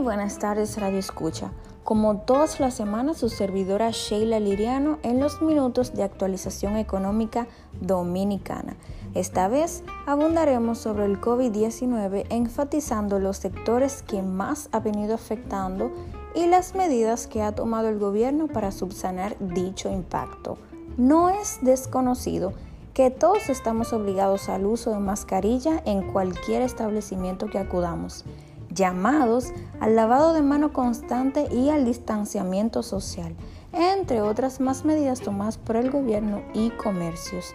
buenas tardes Radio Escucha. Como todas las semanas, su servidora Sheila Liriano en los minutos de actualización económica dominicana. Esta vez abundaremos sobre el COVID-19 enfatizando los sectores que más ha venido afectando y las medidas que ha tomado el gobierno para subsanar dicho impacto. No es desconocido que todos estamos obligados al uso de mascarilla en cualquier establecimiento que acudamos llamados al lavado de mano constante y al distanciamiento social, entre otras más medidas tomadas por el gobierno y comercios.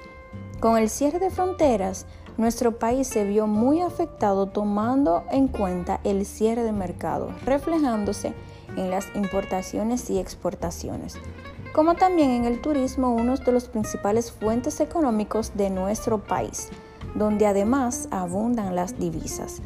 Con el cierre de fronteras, nuestro país se vio muy afectado tomando en cuenta el cierre de mercado, reflejándose en las importaciones y exportaciones, como también en el turismo, uno de los principales fuentes económicos de nuestro país, donde además abundan las divisas.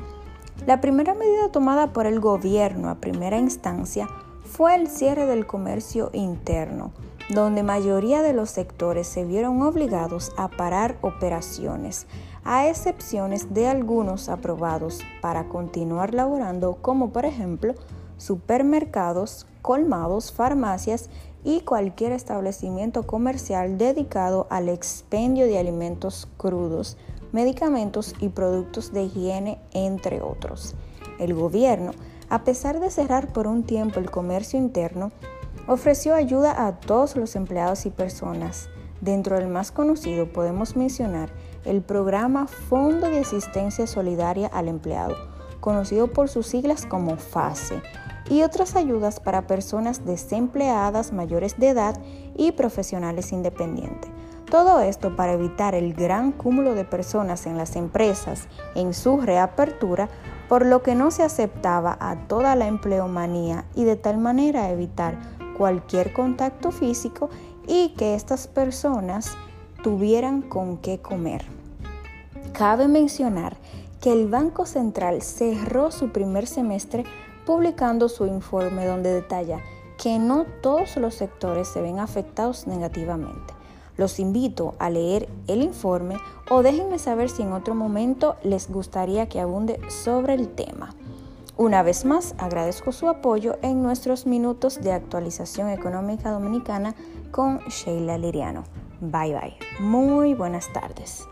La primera medida tomada por el gobierno a primera instancia fue el cierre del comercio interno, donde mayoría de los sectores se vieron obligados a parar operaciones, a excepciones de algunos aprobados para continuar laborando, como por ejemplo supermercados, colmados, farmacias y cualquier establecimiento comercial dedicado al expendio de alimentos crudos, medicamentos y productos de higiene, entre otros. El gobierno, a pesar de cerrar por un tiempo el comercio interno, ofreció ayuda a todos los empleados y personas. Dentro del más conocido podemos mencionar el programa Fondo de Asistencia Solidaria al Empleado, conocido por sus siglas como FASE, y otras ayudas para personas desempleadas mayores de edad y profesionales independientes. Todo esto para evitar el gran cúmulo de personas en las empresas en su reapertura, por lo que no se aceptaba a toda la empleomanía y de tal manera evitar cualquier contacto físico y que estas personas tuvieran con qué comer. Cabe mencionar que el Banco Central cerró su primer semestre publicando su informe donde detalla que no todos los sectores se ven afectados negativamente. Los invito a leer el informe o déjenme saber si en otro momento les gustaría que abunde sobre el tema. Una vez más, agradezco su apoyo en nuestros minutos de actualización económica dominicana con Sheila Liriano. Bye bye. Muy buenas tardes.